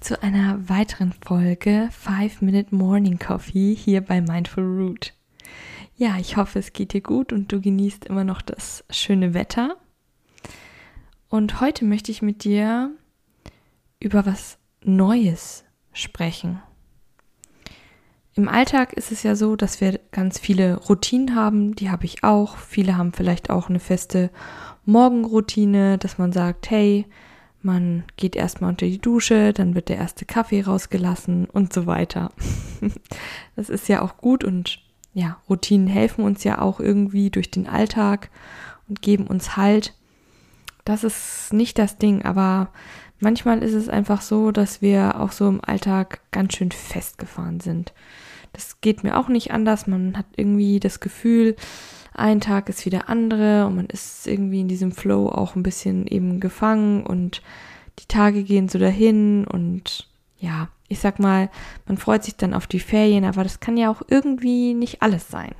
zu einer weiteren Folge 5 Minute Morning Coffee hier bei Mindful Root. Ja, ich hoffe, es geht dir gut und du genießt immer noch das schöne Wetter. Und heute möchte ich mit dir über was Neues sprechen. Im Alltag ist es ja so, dass wir ganz viele Routinen haben, die habe ich auch. Viele haben vielleicht auch eine feste Morgenroutine, dass man sagt, hey, man geht erstmal unter die Dusche, dann wird der erste Kaffee rausgelassen und so weiter. das ist ja auch gut und ja, Routinen helfen uns ja auch irgendwie durch den Alltag und geben uns Halt. Das ist nicht das Ding, aber manchmal ist es einfach so, dass wir auch so im Alltag ganz schön festgefahren sind. Das geht mir auch nicht anders. Man hat irgendwie das Gefühl, ein Tag ist wie der andere und man ist irgendwie in diesem Flow auch ein bisschen eben gefangen und die Tage gehen so dahin und ja, ich sag mal, man freut sich dann auf die Ferien, aber das kann ja auch irgendwie nicht alles sein.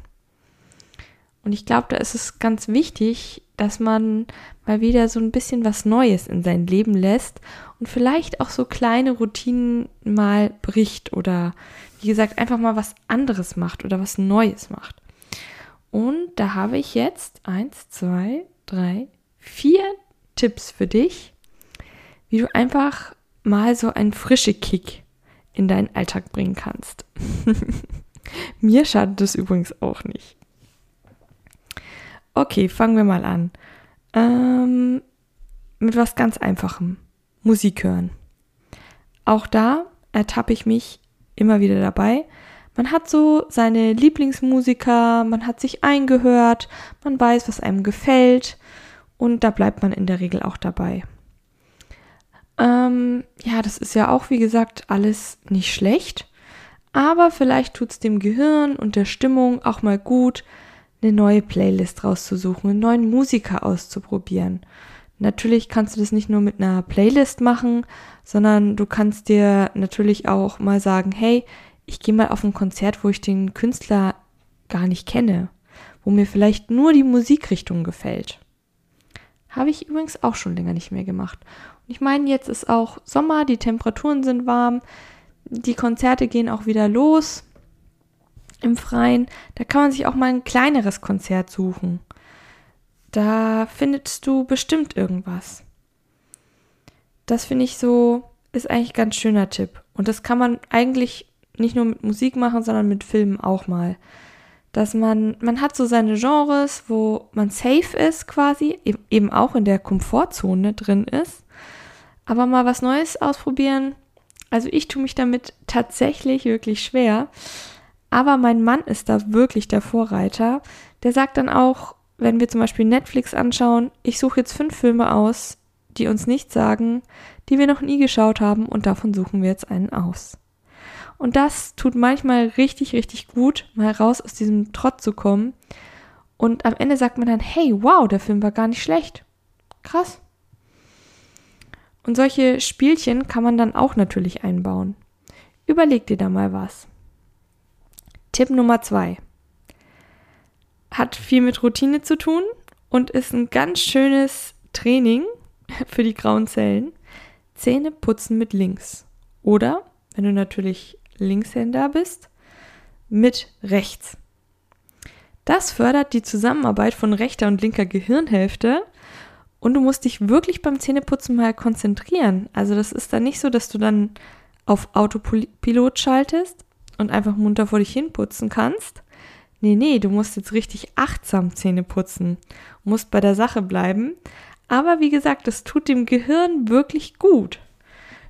Und ich glaube, da ist es ganz wichtig, dass man mal wieder so ein bisschen was Neues in sein Leben lässt und vielleicht auch so kleine Routinen mal bricht oder wie gesagt einfach mal was anderes macht oder was Neues macht. Und da habe ich jetzt eins, zwei, drei, vier Tipps für dich, wie du einfach mal so einen frische Kick in deinen Alltag bringen kannst. Mir schadet es übrigens auch nicht. Okay, fangen wir mal an. Ähm, mit was ganz Einfachem. Musik hören. Auch da ertappe ich mich immer wieder dabei. Man hat so seine Lieblingsmusiker, man hat sich eingehört, man weiß, was einem gefällt und da bleibt man in der Regel auch dabei. Ähm, ja, das ist ja auch, wie gesagt, alles nicht schlecht. Aber vielleicht tut es dem Gehirn und der Stimmung auch mal gut, eine neue Playlist rauszusuchen, einen neuen Musiker auszuprobieren. Natürlich kannst du das nicht nur mit einer Playlist machen, sondern du kannst dir natürlich auch mal sagen, hey, ich gehe mal auf ein Konzert, wo ich den Künstler gar nicht kenne, wo mir vielleicht nur die Musikrichtung gefällt. Habe ich übrigens auch schon länger nicht mehr gemacht. Ich meine, jetzt ist auch Sommer, die Temperaturen sind warm, die Konzerte gehen auch wieder los im Freien. Da kann man sich auch mal ein kleineres Konzert suchen. Da findest du bestimmt irgendwas. Das finde ich so, ist eigentlich ein ganz schöner Tipp. Und das kann man eigentlich nicht nur mit Musik machen, sondern mit Filmen auch mal. Dass man, man hat so seine Genres, wo man safe ist quasi, eben auch in der Komfortzone drin ist aber mal was Neues ausprobieren. Also ich tue mich damit tatsächlich wirklich schwer. Aber mein Mann ist da wirklich der Vorreiter. Der sagt dann auch, wenn wir zum Beispiel Netflix anschauen, ich suche jetzt fünf Filme aus, die uns nichts sagen, die wir noch nie geschaut haben und davon suchen wir jetzt einen aus. Und das tut manchmal richtig, richtig gut, mal raus aus diesem Trott zu kommen. Und am Ende sagt man dann, hey, wow, der Film war gar nicht schlecht. Krass. Und solche Spielchen kann man dann auch natürlich einbauen. Überleg dir da mal was. Tipp Nummer zwei. Hat viel mit Routine zu tun und ist ein ganz schönes Training für die grauen Zellen. Zähne putzen mit links. Oder, wenn du natürlich Linkshänder bist, mit rechts. Das fördert die Zusammenarbeit von rechter und linker Gehirnhälfte und du musst dich wirklich beim Zähneputzen mal konzentrieren. Also das ist dann nicht so, dass du dann auf Autopilot schaltest und einfach munter vor dich hin putzen kannst. Nee, nee, du musst jetzt richtig achtsam Zähne putzen. Musst bei der Sache bleiben. Aber wie gesagt, das tut dem Gehirn wirklich gut.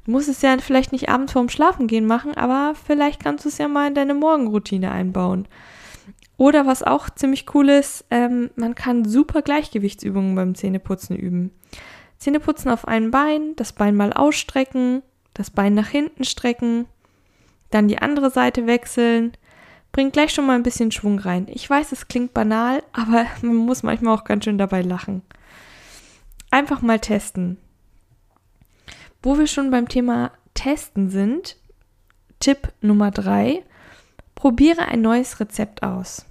Du musst es ja vielleicht nicht abends vorm Schlafengehen machen, aber vielleicht kannst du es ja mal in deine Morgenroutine einbauen. Oder was auch ziemlich cool ist, ähm, man kann super Gleichgewichtsübungen beim Zähneputzen üben. Zähneputzen auf einem Bein, das Bein mal ausstrecken, das Bein nach hinten strecken, dann die andere Seite wechseln. Bringt gleich schon mal ein bisschen Schwung rein. Ich weiß, es klingt banal, aber man muss manchmal auch ganz schön dabei lachen. Einfach mal testen. Wo wir schon beim Thema Testen sind, Tipp Nummer drei: Probiere ein neues Rezept aus.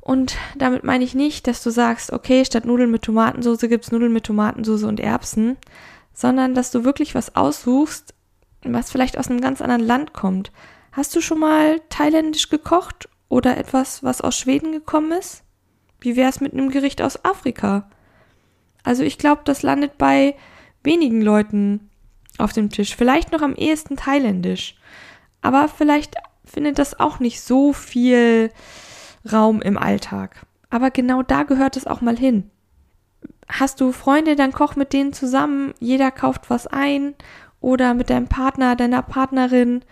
Und damit meine ich nicht, dass du sagst, okay, statt Nudeln mit Tomatensauce gibt es Nudeln mit Tomatensauce und Erbsen, sondern dass du wirklich was aussuchst, was vielleicht aus einem ganz anderen Land kommt. Hast du schon mal thailändisch gekocht oder etwas, was aus Schweden gekommen ist? Wie wäre es mit einem Gericht aus Afrika? Also ich glaube, das landet bei wenigen Leuten auf dem Tisch. Vielleicht noch am ehesten thailändisch. Aber vielleicht findet das auch nicht so viel Raum im Alltag. Aber genau da gehört es auch mal hin. Hast du Freunde, dann koch mit denen zusammen, jeder kauft was ein oder mit deinem Partner, deiner Partnerin.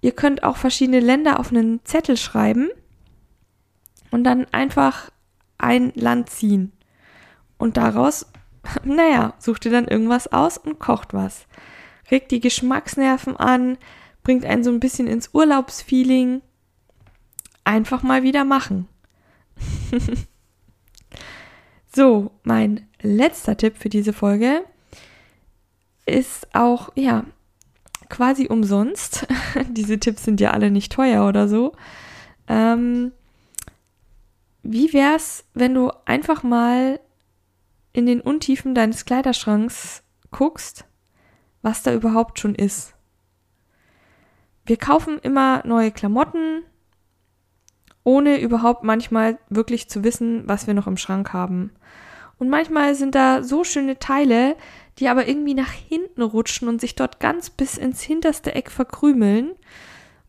Ihr könnt auch verschiedene Länder auf einen Zettel schreiben und dann einfach ein Land ziehen. Und daraus, naja, sucht ihr dann irgendwas aus und kocht was. Regt die Geschmacksnerven an, bringt einen so ein bisschen ins Urlaubsfeeling einfach mal wieder machen. so, mein letzter Tipp für diese Folge ist auch, ja, quasi umsonst. diese Tipps sind ja alle nicht teuer oder so. Ähm, wie wär's, wenn du einfach mal in den Untiefen deines Kleiderschranks guckst, was da überhaupt schon ist? Wir kaufen immer neue Klamotten, ohne überhaupt manchmal wirklich zu wissen, was wir noch im Schrank haben. Und manchmal sind da so schöne Teile, die aber irgendwie nach hinten rutschen und sich dort ganz bis ins hinterste Eck verkrümeln.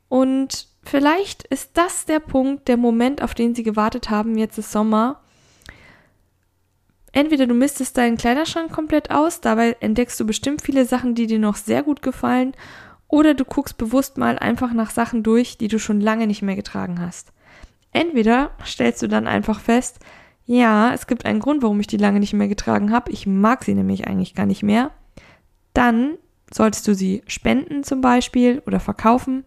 Und vielleicht ist das der Punkt, der Moment, auf den sie gewartet haben, jetzt ist Sommer. Entweder du mistest deinen Kleiderschrank komplett aus, dabei entdeckst du bestimmt viele Sachen, die dir noch sehr gut gefallen, oder du guckst bewusst mal einfach nach Sachen durch, die du schon lange nicht mehr getragen hast. Entweder stellst du dann einfach fest, ja, es gibt einen Grund, warum ich die lange nicht mehr getragen habe. Ich mag sie nämlich eigentlich gar nicht mehr. Dann solltest du sie spenden zum Beispiel oder verkaufen.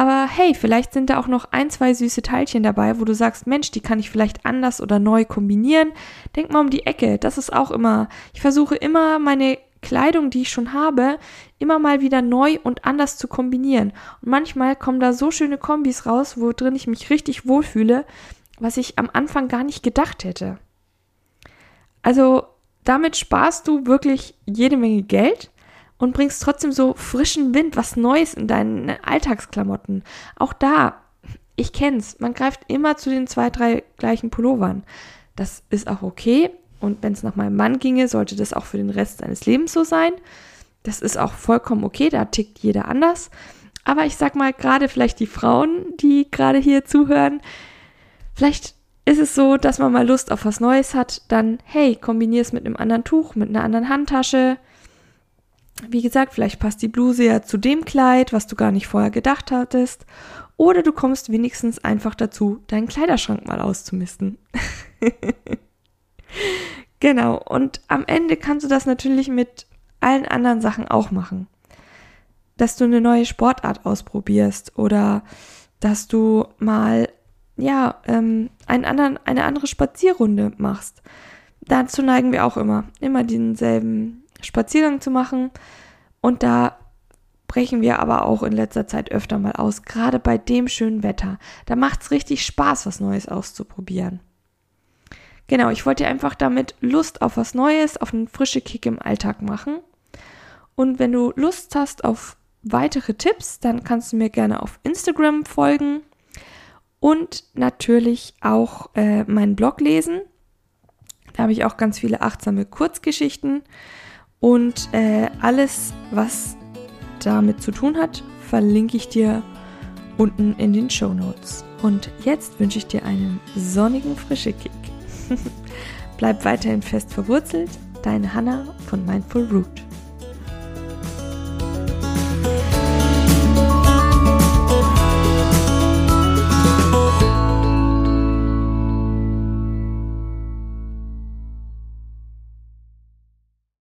Aber hey, vielleicht sind da auch noch ein, zwei süße Teilchen dabei, wo du sagst, Mensch, die kann ich vielleicht anders oder neu kombinieren. Denk mal um die Ecke. Das ist auch immer. Ich versuche immer meine Kleidung, die ich schon habe, immer mal wieder neu und anders zu kombinieren. Und manchmal kommen da so schöne Kombis raus, wo drin ich mich richtig wohlfühle, was ich am Anfang gar nicht gedacht hätte. Also damit sparst du wirklich jede Menge Geld und bringst trotzdem so frischen Wind, was Neues in deinen Alltagsklamotten. Auch da, ich kenn's, man greift immer zu den zwei, drei gleichen Pullovern. Das ist auch okay, und wenn es nach meinem Mann ginge, sollte das auch für den Rest seines Lebens so sein. Das ist auch vollkommen okay, da tickt jeder anders. Aber ich sag mal, gerade vielleicht die Frauen, die gerade hier zuhören, vielleicht ist es so, dass man mal Lust auf was Neues hat, dann hey, kombinier es mit einem anderen Tuch, mit einer anderen Handtasche. Wie gesagt, vielleicht passt die Bluse ja zu dem Kleid, was du gar nicht vorher gedacht hattest. Oder du kommst wenigstens einfach dazu, deinen Kleiderschrank mal auszumisten. genau. Und am Ende kannst du das natürlich mit allen anderen Sachen auch machen. Dass du eine neue Sportart ausprobierst oder dass du mal, ja, ähm, einen anderen, eine andere Spazierrunde machst. Dazu neigen wir auch immer, immer denselben Spaziergang zu machen. Und da brechen wir aber auch in letzter Zeit öfter mal aus, gerade bei dem schönen Wetter. Da macht es richtig Spaß, was Neues auszuprobieren. Genau, ich wollte einfach damit Lust auf was Neues, auf einen frischen Kick im Alltag machen. Und wenn du Lust hast auf weitere Tipps, dann kannst du mir gerne auf Instagram folgen und natürlich auch äh, meinen Blog lesen. Da habe ich auch ganz viele achtsame Kurzgeschichten und äh, alles, was damit zu tun hat, verlinke ich dir unten in den Show Notes. Und jetzt wünsche ich dir einen sonnigen frischen Kick. Bleib weiterhin fest verwurzelt. Deine Hanna von Mindful Root.